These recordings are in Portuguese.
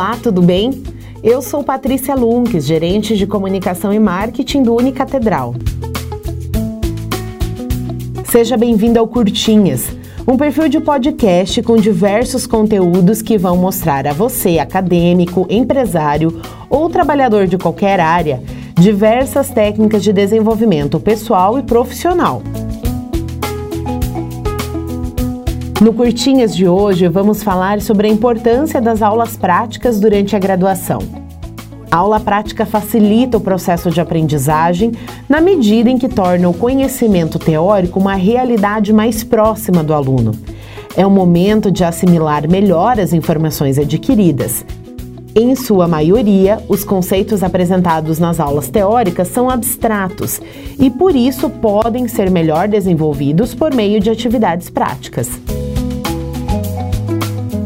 Olá, tudo bem? Eu sou Patrícia Lunques, gerente de comunicação e marketing do Unicatedral. Seja bem-vindo ao Curtinhas, um perfil de podcast com diversos conteúdos que vão mostrar a você, acadêmico, empresário ou trabalhador de qualquer área, diversas técnicas de desenvolvimento pessoal e profissional. No Curtinhas de hoje, vamos falar sobre a importância das aulas práticas durante a graduação. A aula prática facilita o processo de aprendizagem na medida em que torna o conhecimento teórico uma realidade mais próxima do aluno. É um momento de assimilar melhor as informações adquiridas. Em sua maioria, os conceitos apresentados nas aulas teóricas são abstratos e, por isso, podem ser melhor desenvolvidos por meio de atividades práticas.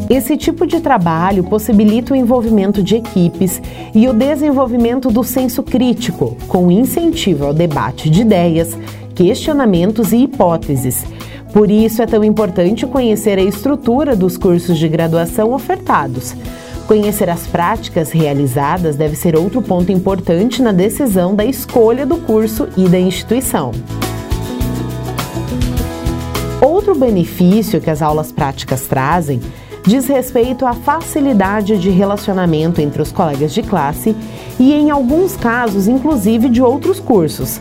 Esse tipo de trabalho possibilita o envolvimento de equipes e o desenvolvimento do senso crítico, com incentivo ao debate de ideias, questionamentos e hipóteses. Por isso é tão importante conhecer a estrutura dos cursos de graduação ofertados. Conhecer as práticas realizadas deve ser outro ponto importante na decisão da escolha do curso e da instituição. Outro benefício que as aulas práticas trazem diz respeito à facilidade de relacionamento entre os colegas de classe e, em alguns casos, inclusive de outros cursos.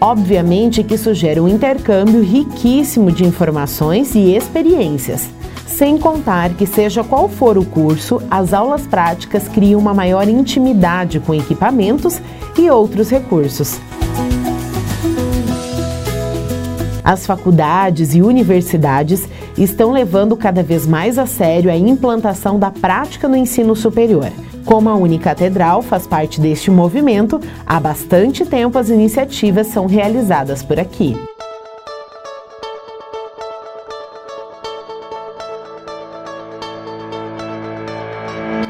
Obviamente que isso gera um intercâmbio riquíssimo de informações e experiências. Sem contar que, seja qual for o curso, as aulas práticas criam uma maior intimidade com equipamentos e outros recursos. As faculdades e universidades estão levando cada vez mais a sério a implantação da prática no ensino superior. Como a Unicatedral faz parte deste movimento, há bastante tempo as iniciativas são realizadas por aqui.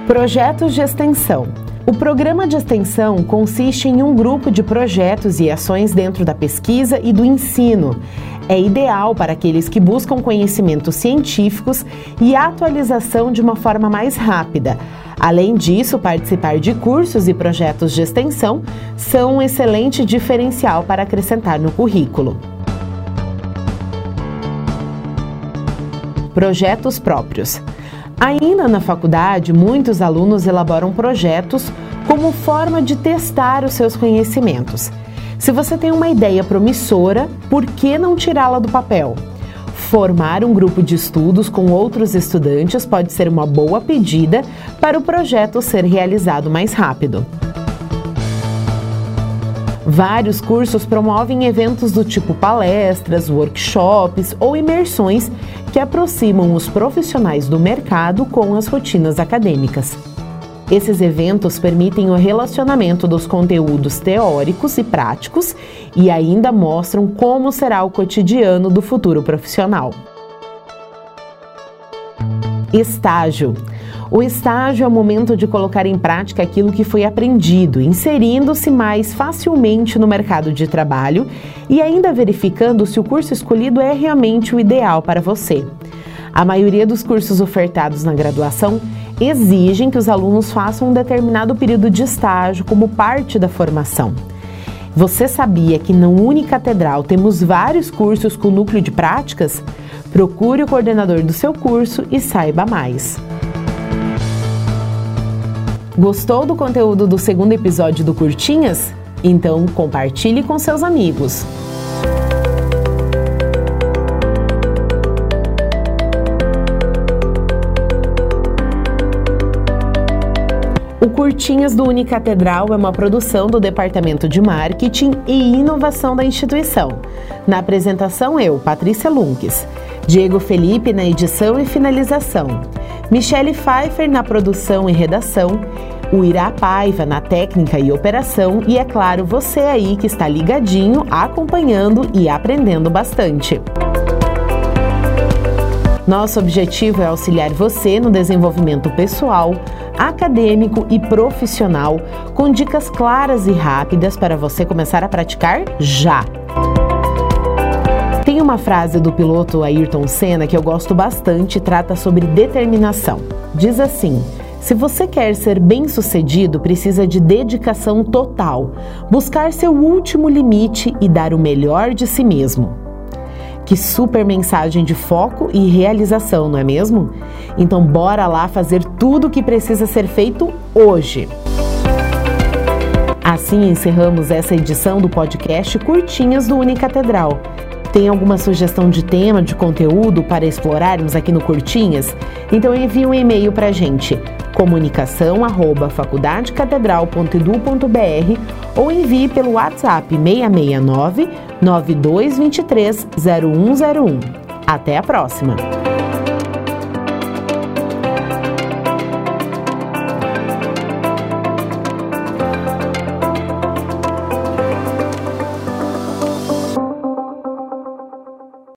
Projetos de extensão. O programa de extensão consiste em um grupo de projetos e ações dentro da pesquisa e do ensino. É ideal para aqueles que buscam conhecimentos científicos e atualização de uma forma mais rápida. Além disso, participar de cursos e projetos de extensão são um excelente diferencial para acrescentar no currículo. Projetos próprios. Ainda na faculdade, muitos alunos elaboram projetos como forma de testar os seus conhecimentos. Se você tem uma ideia promissora, por que não tirá-la do papel? Formar um grupo de estudos com outros estudantes pode ser uma boa pedida para o projeto ser realizado mais rápido. Vários cursos promovem eventos do tipo palestras, workshops ou imersões que aproximam os profissionais do mercado com as rotinas acadêmicas. Esses eventos permitem o relacionamento dos conteúdos teóricos e práticos e ainda mostram como será o cotidiano do futuro profissional. Estágio. O estágio é o momento de colocar em prática aquilo que foi aprendido, inserindo-se mais facilmente no mercado de trabalho e ainda verificando se o curso escolhido é realmente o ideal para você. A maioria dos cursos ofertados na graduação exigem que os alunos façam um determinado período de estágio como parte da formação. Você sabia que na Unicatedral temos vários cursos com núcleo de práticas? Procure o coordenador do seu curso e saiba mais. Gostou do conteúdo do segundo episódio do Curtinhas? Então compartilhe com seus amigos. O Curtinhas do Unicatedral é uma produção do Departamento de Marketing e Inovação da instituição. Na apresentação, eu, Patrícia Lunques. Diego Felipe na edição e finalização. Michele Pfeiffer na produção e redação. O Irá Paiva na técnica e operação. E, é claro, você aí que está ligadinho, acompanhando e aprendendo bastante. Nosso objetivo é auxiliar você no desenvolvimento pessoal, acadêmico e profissional, com dicas claras e rápidas para você começar a praticar já. Tem uma frase do piloto Ayrton Senna que eu gosto bastante trata sobre determinação. Diz assim: Se você quer ser bem-sucedido, precisa de dedicação total, buscar seu último limite e dar o melhor de si mesmo. Que super mensagem de foco e realização, não é mesmo? Então bora lá fazer tudo o que precisa ser feito hoje. Assim encerramos essa edição do podcast Curtinhas do Unicatedral. Tem alguma sugestão de tema, de conteúdo para explorarmos aqui no Curtinhas? Então envie um e-mail para a gente comunicação@faculdadecatedral.edu.br ou envie pelo WhatsApp 669 9223 0101. Até a próxima!